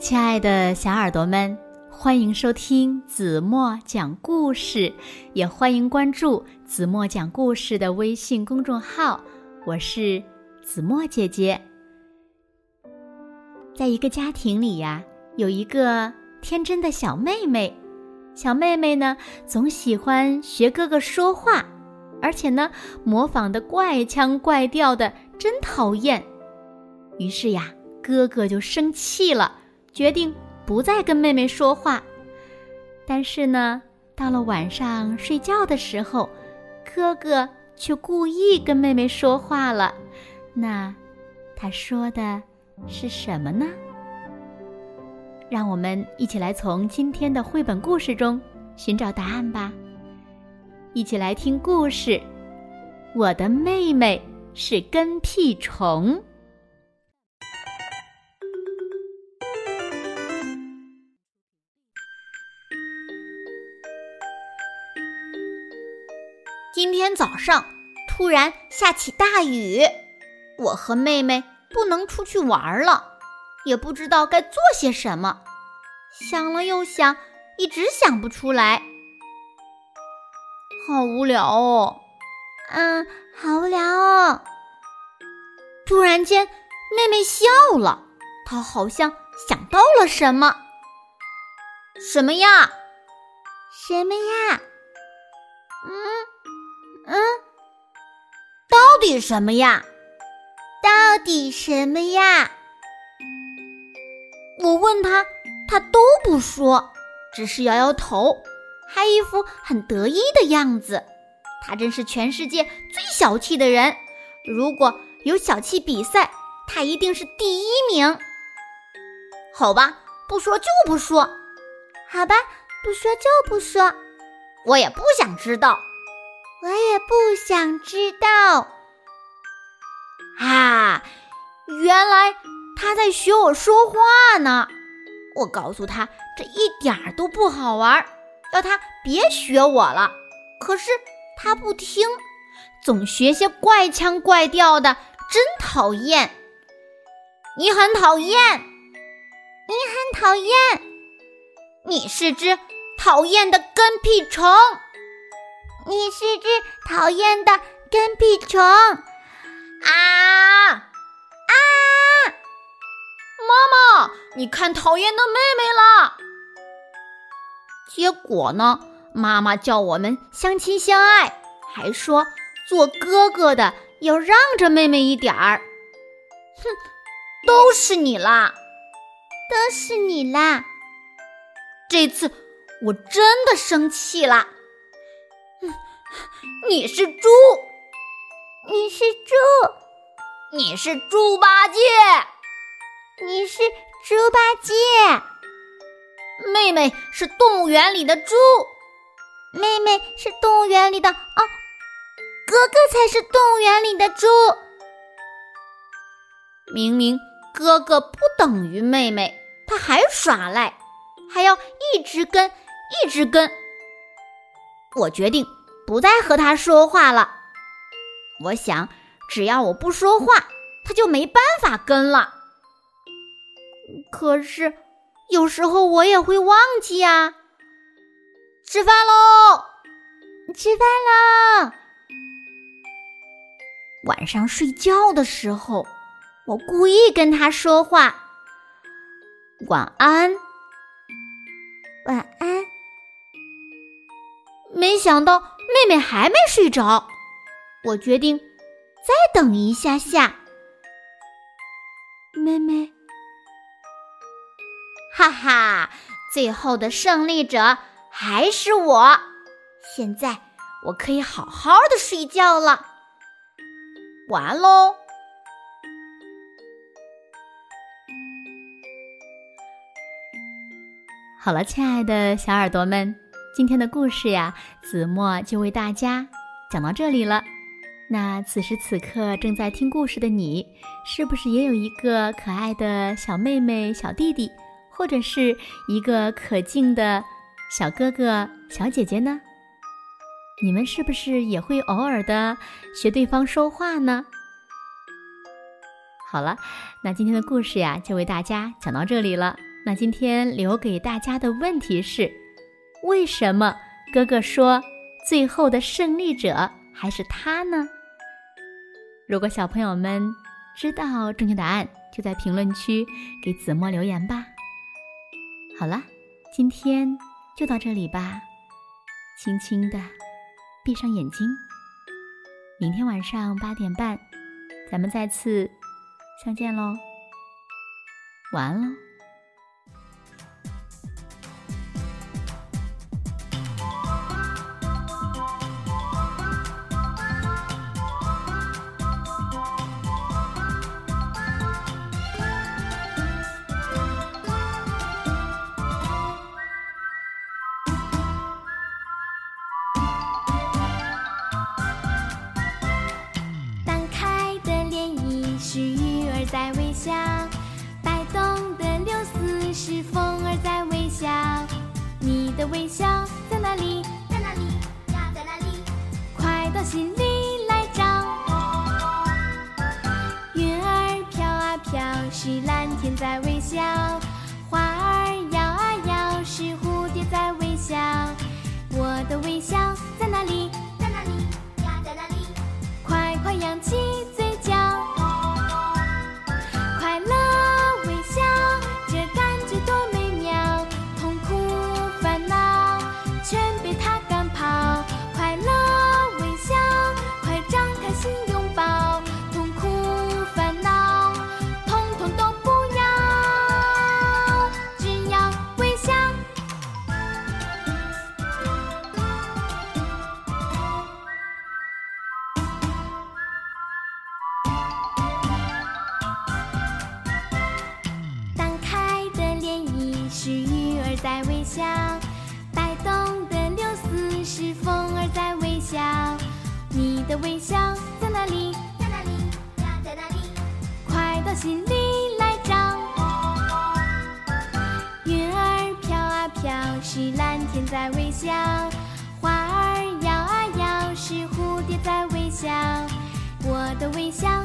亲爱的小耳朵们，欢迎收听子墨讲故事，也欢迎关注子墨讲故事的微信公众号。我是子墨姐姐。在一个家庭里呀，有一个天真的小妹妹，小妹妹呢总喜欢学哥哥说话，而且呢模仿的怪腔怪调的，真讨厌。于是呀，哥哥就生气了。决定不再跟妹妹说话，但是呢，到了晚上睡觉的时候，哥哥却故意跟妹妹说话了。那他说的是什么呢？让我们一起来从今天的绘本故事中寻找答案吧。一起来听故事：我的妹妹是跟屁虫。今天早上突然下起大雨，我和妹妹不能出去玩了，也不知道该做些什么。想了又想，一直想不出来，好无聊哦。嗯，好无聊哦。突然间，妹妹笑了，她好像想到了什么。什么呀？什么呀？嗯。嗯，到底什么呀？到底什么呀？我问他，他都不说，只是摇摇头，还一副很得意的样子。他真是全世界最小气的人。如果有小气比赛，他一定是第一名。好吧，不说就不说。好吧，不说就不说。我也不想知道。我也不想知道。啊，原来他在学我说话呢。我告诉他这一点儿都不好玩，要他别学我了。可是他不听，总学些怪腔怪调的，真讨厌。你很讨厌，你很讨厌，你是只讨厌的跟屁虫。你是只讨厌的跟屁虫！啊啊！妈妈，你看讨厌的妹妹了。结果呢，妈妈叫我们相亲相爱，还说做哥哥的要让着妹妹一点儿。哼，都是你啦，都是你啦！这次我真的生气了。你是猪，你是猪，你是猪八戒，你是猪八戒。妹妹是动物园里的猪，妹妹是动物园里的哦，哥哥才是动物园里的猪。明明哥哥不等于妹妹，他还耍赖，还要一直跟，一直跟。我决定。不再和他说话了。我想，只要我不说话，他就没办法跟了。可是，有时候我也会忘记呀。吃饭喽！吃饭喽！晚上睡觉的时候，我故意跟他说话。晚安，晚安。没想到。妹妹还没睡着，我决定再等一下下。妹妹，哈哈，最后的胜利者还是我。现在我可以好好的睡觉了。晚安喽！好了，亲爱的小耳朵们。今天的故事呀，子墨就为大家讲到这里了。那此时此刻正在听故事的你，是不是也有一个可爱的小妹妹、小弟弟，或者是一个可敬的小哥哥、小姐姐呢？你们是不是也会偶尔的学对方说话呢？好了，那今天的故事呀，就为大家讲到这里了。那今天留给大家的问题是：为什么哥哥说最后的胜利者还是他呢？如果小朋友们知道正确答案，就在评论区给子墨留言吧。好了，今天就到这里吧，轻轻的闭上眼睛。明天晚上八点半，咱们再次相见喽。晚安喽。是风儿在微笑。你的微笑在哪里？在哪里呀？在哪里？快到心里来找。云儿飘啊飘，是蓝天在微笑。微笑在哪里？在哪里呀？在哪里？快到心里来找。云儿飘啊飘，是蓝天在微笑。花儿摇啊摇，是蝴蝶在微笑。我的微笑